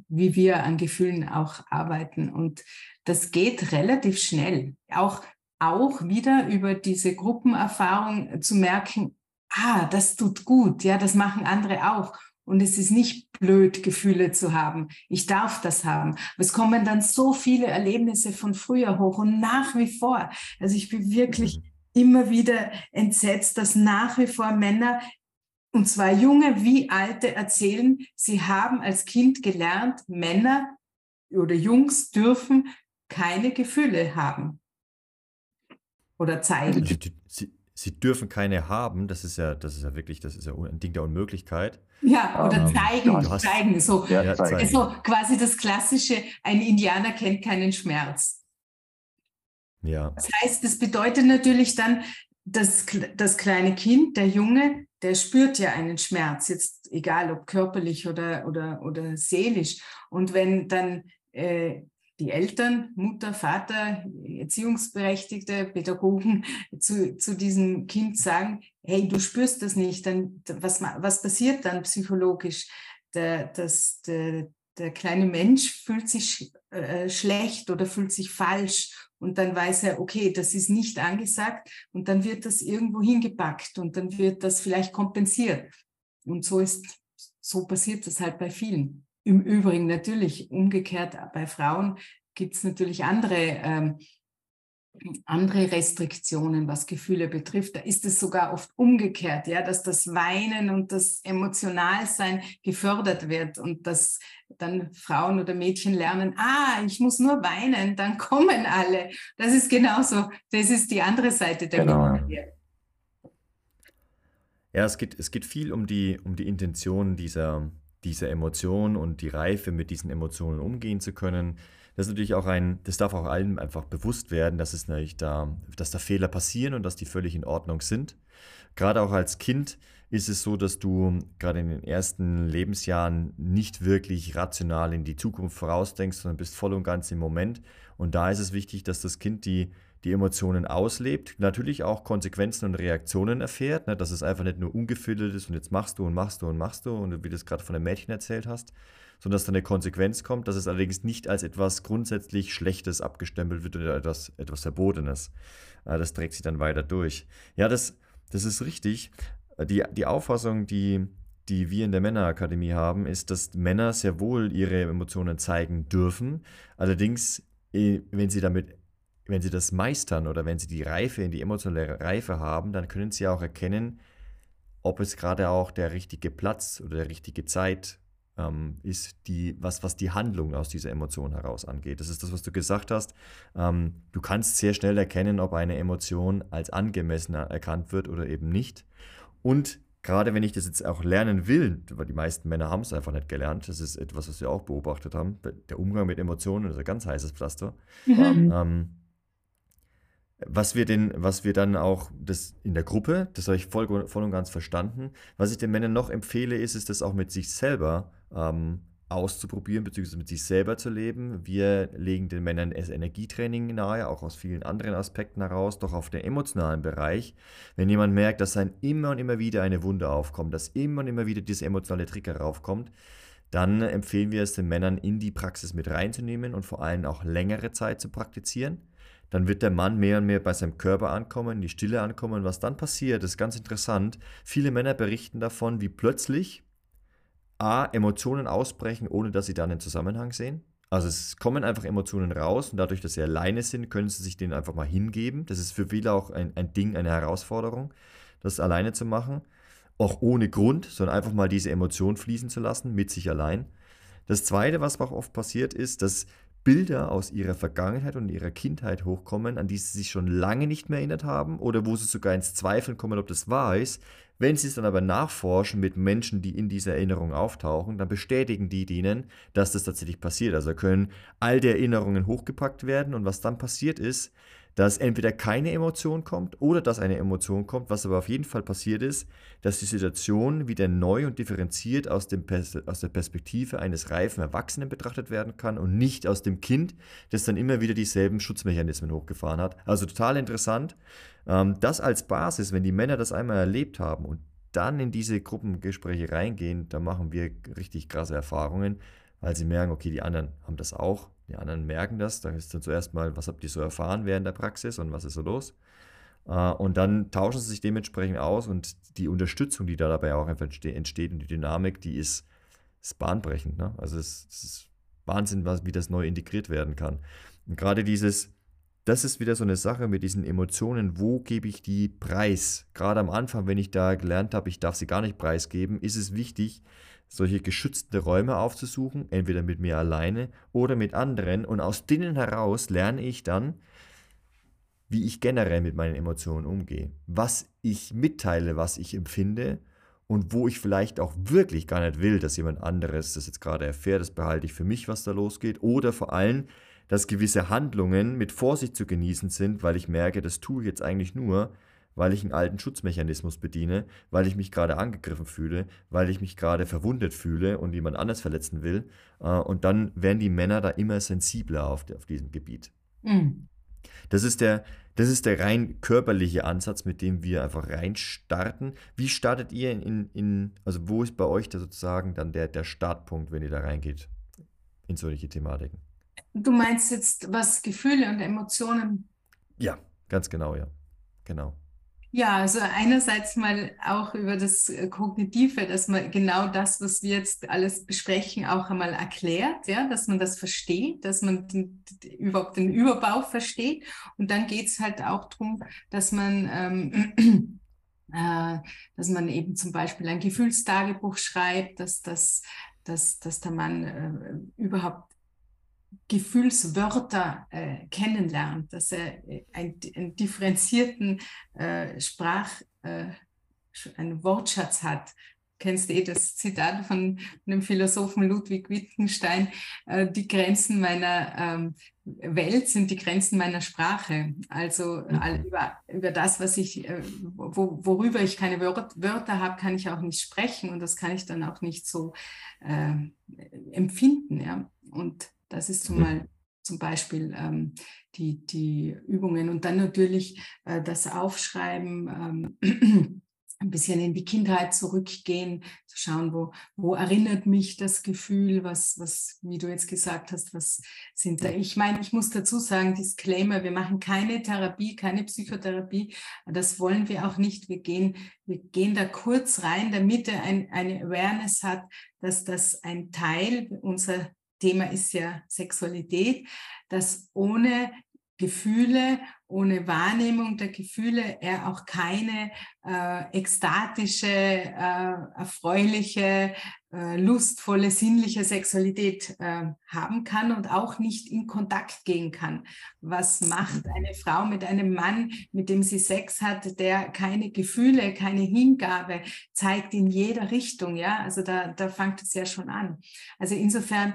S2: wie wir an Gefühlen auch arbeiten und das geht relativ schnell. Auch, auch wieder über diese Gruppenerfahrung zu merken, ah, das tut gut, ja, das machen andere auch. Und es ist nicht blöd, Gefühle zu haben. Ich darf das haben. es kommen dann so viele Erlebnisse von früher hoch und nach wie vor. Also ich bin wirklich mhm. immer wieder entsetzt, dass nach wie vor Männer, und zwar junge wie alte, erzählen, sie haben als Kind gelernt, Männer oder Jungs dürfen keine Gefühle haben oder zeigen.
S1: Sie, sie, dürfen keine haben, das ist ja, das ist ja wirklich, das ist ja ein Ding der Unmöglichkeit.
S2: Ja, oder ähm, zeigen, hast, zeigen. So, ja, zeigen. so quasi das klassische, ein Indianer kennt keinen Schmerz. Ja. Das heißt, das bedeutet natürlich dann, dass das kleine Kind, der Junge, der spürt ja einen Schmerz, jetzt egal ob körperlich oder, oder, oder seelisch. Und wenn dann äh, die Eltern, Mutter, Vater, Erziehungsberechtigte, Pädagogen zu, zu diesem Kind sagen, hey, du spürst das nicht, dann was, was passiert dann psychologisch? Der, das, der, der kleine Mensch fühlt sich äh, schlecht oder fühlt sich falsch und dann weiß er, okay, das ist nicht angesagt und dann wird das irgendwo hingepackt und dann wird das vielleicht kompensiert. Und so ist, so passiert das halt bei vielen. Im Übrigen natürlich umgekehrt bei Frauen gibt es natürlich andere, ähm, andere Restriktionen, was Gefühle betrifft. Da ist es sogar oft umgekehrt, ja, dass das Weinen und das Emotionalsein gefördert wird und dass dann Frauen oder Mädchen lernen, ah, ich muss nur weinen, dann kommen alle. Das ist genauso, das ist die andere Seite der genau. Medaille.
S1: Ja, es geht, es geht viel um die, um die Intention dieser, diese Emotionen und die Reife, mit diesen Emotionen umgehen zu können. Das ist natürlich auch ein, das darf auch allen einfach bewusst werden, dass es natürlich da, dass da Fehler passieren und dass die völlig in Ordnung sind. Gerade auch als Kind ist es so, dass du gerade in den ersten Lebensjahren nicht wirklich rational in die Zukunft vorausdenkst, sondern bist voll und ganz im Moment. Und da ist es wichtig, dass das Kind die die Emotionen auslebt, natürlich auch Konsequenzen und Reaktionen erfährt, ne, dass es einfach nicht nur ungefiltert ist und jetzt machst du und machst du und machst du und wie du es gerade von einem Mädchen erzählt hast, sondern dass da eine Konsequenz kommt, dass es allerdings nicht als etwas grundsätzlich Schlechtes abgestempelt wird oder etwas, etwas Verbotenes. Äh, das trägt sich dann weiter durch. Ja, das, das ist richtig. Die, die Auffassung, die, die wir in der Männerakademie haben, ist, dass Männer sehr wohl ihre Emotionen zeigen dürfen. Allerdings, eh, wenn sie damit wenn sie das meistern oder wenn sie die Reife in die emotionale Reife haben, dann können sie auch erkennen, ob es gerade auch der richtige Platz oder der richtige Zeit ähm, ist, die, was, was die Handlung aus dieser Emotion heraus angeht. Das ist das, was du gesagt hast. Ähm, du kannst sehr schnell erkennen, ob eine Emotion als angemessen erkannt wird oder eben nicht. Und gerade wenn ich das jetzt auch lernen will, weil die meisten Männer haben es einfach nicht gelernt, das ist etwas, was wir auch beobachtet haben, der Umgang mit Emotionen ist ein ganz heißes Pflaster. Mhm. Ähm, was wir, den, was wir dann auch das in der Gruppe, das habe ich voll, voll und ganz verstanden. Was ich den Männern noch empfehle, ist, ist das auch mit sich selber ähm, auszuprobieren, beziehungsweise mit sich selber zu leben. Wir legen den Männern das Energietraining nahe, auch aus vielen anderen Aspekten heraus, doch auf den emotionalen Bereich. Wenn jemand merkt, dass dann immer und immer wieder eine Wunde aufkommt, dass immer und immer wieder dieser emotionale Trigger raufkommt, dann empfehlen wir es den Männern in die Praxis mit reinzunehmen und vor allem auch längere Zeit zu praktizieren dann wird der Mann mehr und mehr bei seinem Körper ankommen, die Stille ankommen. Was dann passiert, ist ganz interessant. Viele Männer berichten davon, wie plötzlich A, Emotionen ausbrechen, ohne dass sie da einen Zusammenhang sehen. Also es kommen einfach Emotionen raus und dadurch, dass sie alleine sind, können sie sich denen einfach mal hingeben. Das ist für viele auch ein, ein Ding, eine Herausforderung, das alleine zu machen. Auch ohne Grund, sondern einfach mal diese Emotion fließen zu lassen, mit sich allein. Das Zweite, was auch oft passiert, ist, dass Bilder aus ihrer Vergangenheit und ihrer Kindheit hochkommen, an die sie sich schon lange nicht mehr erinnert haben oder wo sie sogar ins Zweifeln kommen, ob das wahr ist. Wenn sie es dann aber nachforschen mit Menschen, die in dieser Erinnerung auftauchen, dann bestätigen die denen, dass das tatsächlich passiert. Also können all die Erinnerungen hochgepackt werden und was dann passiert ist, dass entweder keine Emotion kommt oder dass eine Emotion kommt. Was aber auf jeden Fall passiert ist, dass die Situation wieder neu und differenziert aus, dem aus der Perspektive eines reifen Erwachsenen betrachtet werden kann und nicht aus dem Kind, das dann immer wieder dieselben Schutzmechanismen hochgefahren hat. Also total interessant. Ähm, das als Basis, wenn die Männer das einmal erlebt haben und dann in diese Gruppengespräche reingehen, da machen wir richtig krasse Erfahrungen, weil sie merken, okay, die anderen haben das auch die anderen merken das. Da ist dann zuerst mal, was habt ihr so erfahren während der Praxis und was ist so los? Äh, und dann tauschen sie sich dementsprechend aus und die Unterstützung, die da dabei auch einfach entsteht und die Dynamik, die ist, ist bahnbrechend. Ne? Also es, es ist Wahnsinn, wie das neu integriert werden kann. Und gerade dieses, das ist wieder so eine Sache mit diesen Emotionen, wo gebe ich die preis? Gerade am Anfang, wenn ich da gelernt habe, ich darf sie gar nicht preisgeben, ist es wichtig, solche geschützte Räume aufzusuchen, entweder mit mir alleine oder mit anderen. Und aus denen heraus lerne ich dann, wie ich generell mit meinen Emotionen umgehe, was ich mitteile, was ich empfinde und wo ich vielleicht auch wirklich gar nicht will, dass jemand anderes das jetzt gerade erfährt, das behalte ich für mich, was da losgeht. Oder vor allem, dass gewisse Handlungen mit Vorsicht zu genießen sind, weil ich merke, das tue ich jetzt eigentlich nur, weil ich einen alten Schutzmechanismus bediene, weil ich mich gerade angegriffen fühle, weil ich mich gerade verwundet fühle und jemand anders verletzen will. Äh, und dann werden die Männer da immer sensibler auf, auf diesem Gebiet. Mhm. Das ist der, das ist der rein körperliche Ansatz, mit dem wir einfach reinstarten. Wie startet ihr in, in, in, also wo ist bei euch da sozusagen dann der, der Startpunkt, wenn ihr da reingeht in solche Thematiken?
S2: Du meinst jetzt, was Gefühle und Emotionen?
S1: Ja, ganz genau, ja. Genau.
S2: Ja, also einerseits mal auch über das äh, Kognitive, dass man genau das, was wir jetzt alles besprechen, auch einmal erklärt, ja, dass man das versteht, dass man den, überhaupt den Überbau versteht. Und dann geht es halt auch darum, dass man ähm, äh, dass man eben zum Beispiel ein Gefühlstagebuch schreibt, dass, dass, dass, dass der Mann äh, überhaupt Gefühlswörter äh, kennenlernt, dass er äh, einen, einen differenzierten äh, Sprach, äh, einen Wortschatz hat. Kennst du eh das Zitat von dem Philosophen Ludwig Wittgenstein? Äh, die Grenzen meiner ähm, Welt sind die Grenzen meiner Sprache. Also mhm. über, über das, was ich, äh, wo, worüber ich keine Wörter habe, kann ich auch nicht sprechen und das kann ich dann auch nicht so empfinden. Ja? Und das ist zum, mal, zum Beispiel ähm, die, die Übungen. Und dann natürlich äh, das Aufschreiben, ähm, ein bisschen in die Kindheit zurückgehen, zu schauen, wo, wo erinnert mich das Gefühl, was, was, wie du jetzt gesagt hast, was sind da. Ich meine, ich muss dazu sagen, Disclaimer, wir machen keine Therapie, keine Psychotherapie. Das wollen wir auch nicht. Wir gehen, wir gehen da kurz rein, damit er ein, eine Awareness hat, dass das ein Teil unserer Thema ist ja Sexualität, dass ohne Gefühle, ohne Wahrnehmung der Gefühle er auch keine äh, ekstatische, äh, erfreuliche, äh, lustvolle, sinnliche Sexualität äh, haben kann und auch nicht in Kontakt gehen kann. Was macht eine Frau mit einem Mann, mit dem sie Sex hat, der keine Gefühle, keine Hingabe zeigt in jeder Richtung? Ja, also da, da fängt es ja schon an. Also insofern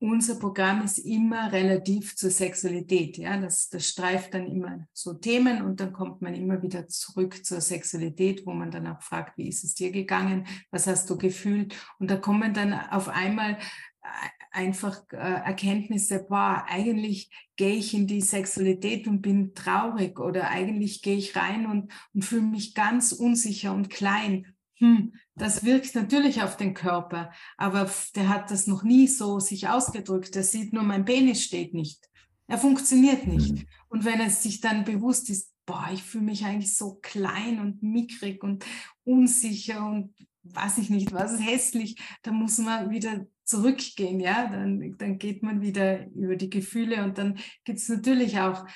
S2: unser Programm ist immer relativ zur Sexualität. Ja, das, das streift dann immer so Themen und dann kommt man immer wieder zurück zur Sexualität, wo man dann auch fragt, wie ist es dir gegangen? Was hast du gefühlt? Und da kommen dann auf einmal äh, einfach äh, Erkenntnisse, boah, eigentlich gehe ich in die Sexualität und bin traurig oder eigentlich gehe ich rein und, und fühle mich ganz unsicher und klein hm, das wirkt natürlich auf den Körper, aber der hat das noch nie so sich ausgedrückt. Er sieht nur, mein Penis steht nicht. Er funktioniert nicht. Mhm. Und wenn er sich dann bewusst ist, boah, ich fühle mich eigentlich so klein und mickrig und unsicher und weiß ich nicht, was ist hässlich, dann muss man wieder zurückgehen, ja, dann, dann geht man wieder über die Gefühle und dann gibt es natürlich auch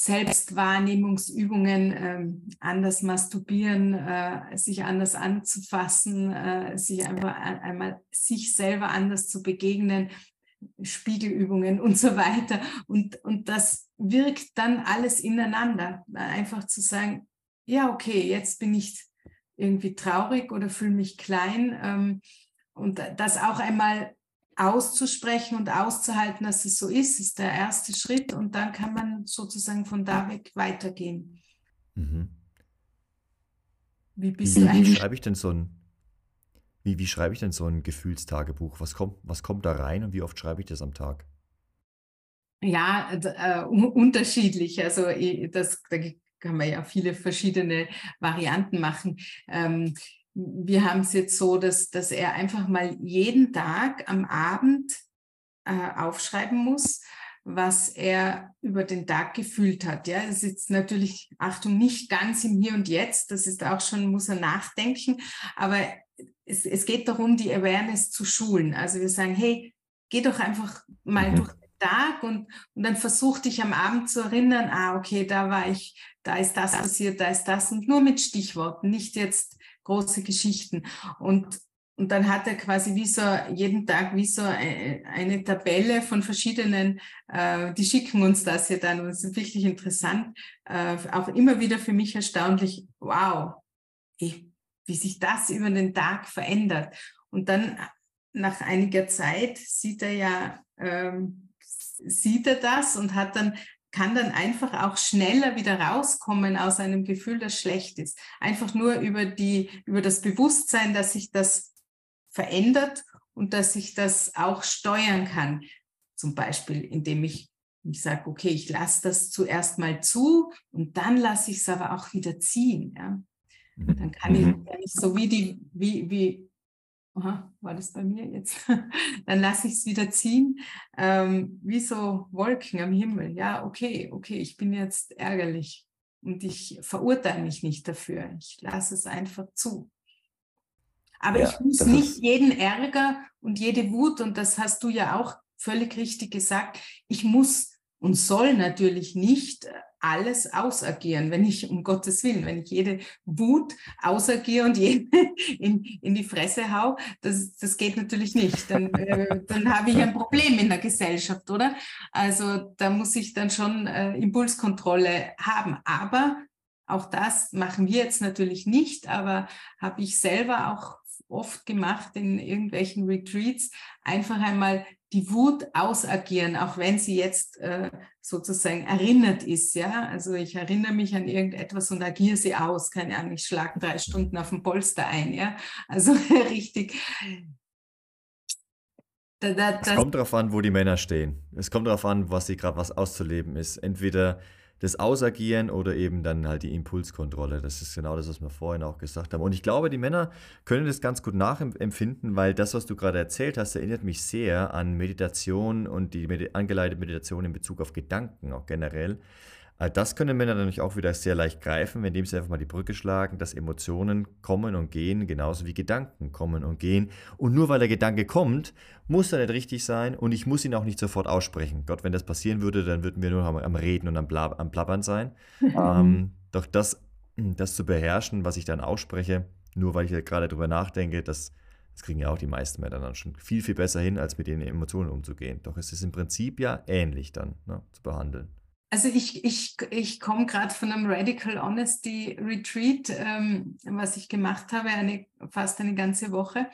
S2: Selbstwahrnehmungsübungen, ähm, anders masturbieren, äh, sich anders anzufassen, äh, sich einfach einmal sich selber anders zu begegnen. Spiegelübungen und so weiter. Und, und das wirkt dann alles ineinander. Einfach zu sagen, ja, okay, jetzt bin ich irgendwie traurig oder fühle mich klein. Ähm, und das auch einmal auszusprechen und auszuhalten, dass es so ist, ist der erste Schritt. Und dann kann man sozusagen von da weg weitergehen. Mhm.
S1: Wie wie? Wie schreibe ich denn so ein, wie, wie schreibe ich denn so ein Gefühlstagebuch? Was kommt, was kommt da rein und wie oft schreibe ich das am Tag?
S2: Ja, äh, unterschiedlich. Also das, da kann man ja viele verschiedene Varianten machen. Ähm, wir haben es jetzt so, dass, dass er einfach mal jeden Tag am Abend äh, aufschreiben muss, was er über den Tag gefühlt hat. Ja, das ist jetzt natürlich, Achtung, nicht ganz im Hier und Jetzt, das ist auch schon, muss er nachdenken, aber es, es geht darum, die Awareness zu schulen. Also wir sagen, hey, geh doch einfach mal mhm. durch den Tag und, und dann versuch dich am Abend zu erinnern, ah, okay, da war ich, da ist das passiert, da ist das und nur mit Stichworten, nicht jetzt große Geschichten. Und, und dann hat er quasi wie so jeden Tag wie so eine, eine Tabelle von verschiedenen, äh, die schicken uns das hier dann und es ist wirklich interessant, äh, auch immer wieder für mich erstaunlich, wow, wie sich das über den Tag verändert. Und dann nach einiger Zeit sieht er ja, ähm, sieht er das und hat dann kann dann einfach auch schneller wieder rauskommen aus einem Gefühl, das schlecht ist. Einfach nur über die, über das Bewusstsein, dass sich das verändert und dass ich das auch steuern kann. Zum Beispiel, indem ich, ich sage, okay, ich lasse das zuerst mal zu und dann lasse ich es aber auch wieder ziehen. Ja? Mhm. Dann kann ich, kann ich so wie die, wie, wie Aha, war das bei mir jetzt? Dann lasse ich es wieder ziehen, ähm, wie so Wolken am Himmel. Ja, okay, okay, ich bin jetzt ärgerlich und ich verurteile mich nicht dafür. Ich lasse es einfach zu. Aber ja, ich muss nicht jeden Ärger und jede Wut, und das hast du ja auch völlig richtig gesagt, ich muss und soll natürlich nicht alles ausagieren, wenn ich, um Gottes Willen, wenn ich jede Wut ausagiere und jede in, in die Fresse hau, das, das geht natürlich nicht. Dann, äh, dann habe ich ein Problem in der Gesellschaft, oder? Also da muss ich dann schon äh, Impulskontrolle haben. Aber auch das machen wir jetzt natürlich nicht, aber habe ich selber auch oft gemacht in irgendwelchen Retreats, einfach einmal die Wut ausagieren, auch wenn sie jetzt äh, sozusagen erinnert ist. Ja, also ich erinnere mich an irgendetwas und agiere sie aus. Keine Ahnung, ich schlage drei Stunden auf dem Polster ein. Ja, also richtig.
S1: Da, da, es kommt darauf an, wo die Männer stehen. Es kommt darauf an, was sie gerade was auszuleben ist. Entweder das Ausagieren oder eben dann halt die Impulskontrolle. Das ist genau das, was wir vorhin auch gesagt haben. Und ich glaube, die Männer können das ganz gut nachempfinden, weil das, was du gerade erzählt hast, erinnert mich sehr an Meditation und die angeleitete Meditation in Bezug auf Gedanken auch generell. Äh, das können Männer natürlich auch wieder sehr leicht greifen, indem sie einfach mal die Brücke schlagen, dass Emotionen kommen und gehen, genauso wie Gedanken kommen und gehen. Und nur weil der Gedanke kommt, muss er nicht richtig sein und ich muss ihn auch nicht sofort aussprechen. Gott, wenn das passieren würde, dann würden wir nur am, Reden und am, Blab, am Plappern sein. ähm, doch das, das zu beherrschen, was ich dann ausspreche, nur weil ich gerade darüber nachdenke, das, das kriegen ja auch die meisten Männer dann schon viel, viel besser hin, als mit den Emotionen umzugehen. Doch es ist im Prinzip ja ähnlich dann ne, zu behandeln.
S2: Also ich, ich, ich komme gerade von einem Radical Honesty Retreat, ähm, was ich gemacht habe, eine, fast eine ganze Woche.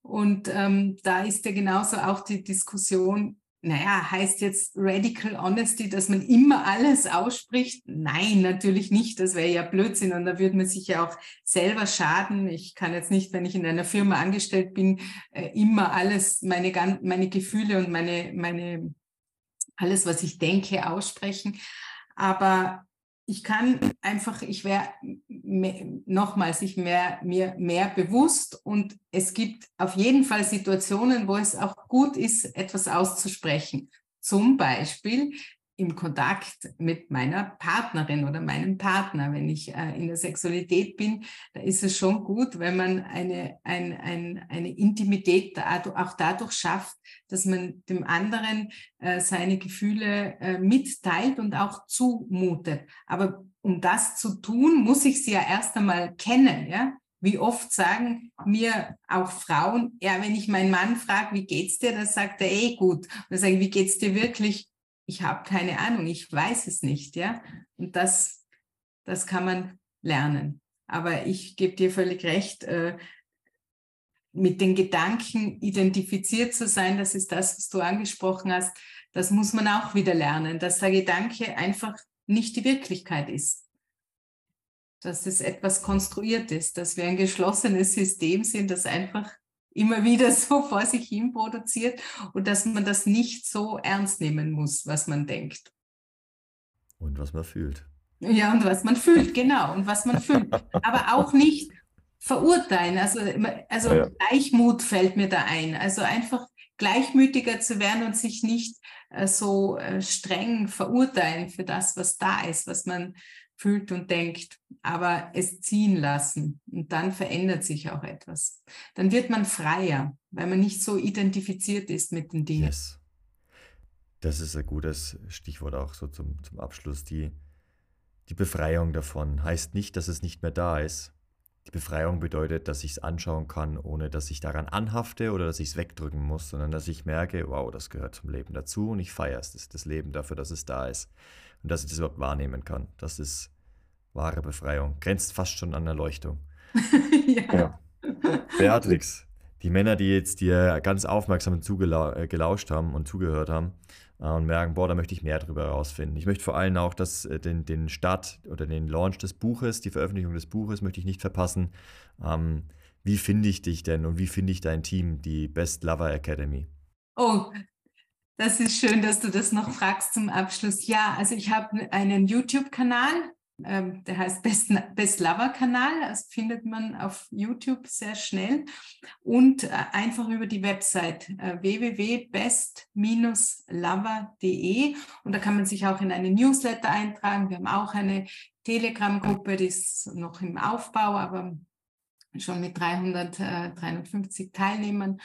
S2: Und ähm, da ist ja genauso auch die Diskussion, naja, heißt jetzt Radical Honesty, dass man immer alles ausspricht? Nein, natürlich nicht. Das wäre ja Blödsinn und da würde man sich ja auch selber schaden. Ich kann jetzt nicht, wenn ich in einer Firma angestellt bin, äh, immer alles, meine, meine Gefühle und meine, meine alles, was ich denke, aussprechen. Aber ich kann einfach, ich wäre nochmals, ich mehr, mir mehr bewusst und es gibt auf jeden Fall Situationen, wo es auch gut ist, etwas auszusprechen. Zum Beispiel, im Kontakt mit meiner Partnerin oder meinem Partner. Wenn ich äh, in der Sexualität bin, da ist es schon gut, wenn man eine, ein, ein, eine Intimität auch dadurch schafft, dass man dem anderen äh, seine Gefühle äh, mitteilt und auch zumutet. Aber um das zu tun, muss ich sie ja erst einmal kennen. Ja? Wie oft sagen mir auch Frauen, ja, wenn ich meinen Mann frage, wie geht's dir, dann sagt er eh gut. Und dann sage ich, wie geht's dir wirklich? Ich habe keine Ahnung, ich weiß es nicht, ja. Und das, das kann man lernen. Aber ich gebe dir völlig recht, äh, mit den Gedanken identifiziert zu sein, das ist das, was du angesprochen hast, das muss man auch wieder lernen, dass der Gedanke einfach nicht die Wirklichkeit ist. Dass es etwas konstruiert ist, dass wir ein geschlossenes System sind, das einfach immer wieder so vor sich hin produziert und dass man das nicht so ernst nehmen muss, was man denkt.
S1: Und was man fühlt.
S2: Ja, und was man fühlt, genau, und was man fühlt. Aber auch nicht verurteilen. Also, also ja. Gleichmut fällt mir da ein. Also einfach gleichmütiger zu werden und sich nicht äh, so äh, streng verurteilen für das, was da ist, was man fühlt und denkt, aber es ziehen lassen und dann verändert sich auch etwas. Dann wird man freier, weil man nicht so identifiziert ist mit den Dingen. Yes.
S1: Das ist ein gutes Stichwort auch so zum, zum Abschluss. Die, die Befreiung davon heißt nicht, dass es nicht mehr da ist. Die Befreiung bedeutet, dass ich es anschauen kann, ohne dass ich daran anhafte oder dass ich es wegdrücken muss, sondern dass ich merke, wow, das gehört zum Leben dazu und ich feiere es, das, das Leben dafür, dass es da ist und dass ich das überhaupt wahrnehmen kann. Das ist wahre Befreiung. Grenzt fast schon an Erleuchtung. ja. ja. Beatrix, die Männer, die jetzt dir ganz aufmerksam zugelauscht äh, haben und zugehört haben, äh, und merken, boah, da möchte ich mehr darüber herausfinden. Ich möchte vor allem auch dass, äh, den, den Start oder den Launch des Buches, die Veröffentlichung des Buches möchte ich nicht verpassen. Ähm, wie finde ich dich denn und wie finde ich dein Team, die Best Lover Academy?
S2: Oh, das ist schön, dass du das noch fragst zum Abschluss. Ja, also ich habe einen YouTube-Kanal, ähm, der heißt Best, Best Lover Kanal, das findet man auf YouTube sehr schnell und äh, einfach über die Website äh, www.best-lover.de und da kann man sich auch in eine Newsletter eintragen. Wir haben auch eine Telegram-Gruppe, die ist noch im Aufbau, aber schon mit 300, äh, 350 Teilnehmern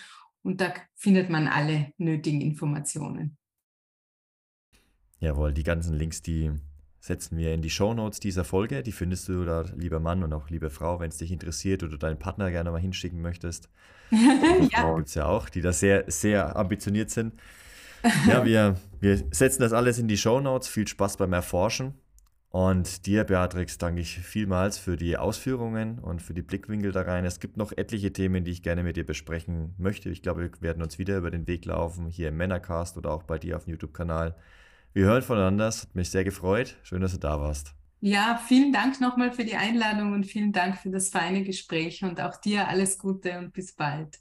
S2: und da findet man alle nötigen Informationen.
S1: Jawohl, die ganzen Links, die setzen wir in die Shownotes dieser Folge. Die findest du da, lieber Mann und auch liebe Frau, wenn es dich interessiert oder deinen Partner gerne mal hinschicken möchtest. ja. Gibt es ja auch, die da sehr, sehr ambitioniert sind. Ja, wir, wir setzen das alles in die Shownotes. Viel Spaß beim Erforschen. Und dir, Beatrix, danke ich vielmals für die Ausführungen und für die Blickwinkel da rein. Es gibt noch etliche Themen, die ich gerne mit dir besprechen möchte. Ich glaube, wir werden uns wieder über den Weg laufen, hier im Männercast oder auch bei dir auf dem YouTube-Kanal. Wir hören voneinander. Es hat mich sehr gefreut. Schön, dass du da warst.
S2: Ja, vielen Dank nochmal für die Einladung und vielen Dank für das feine Gespräch und auch dir alles Gute und bis bald.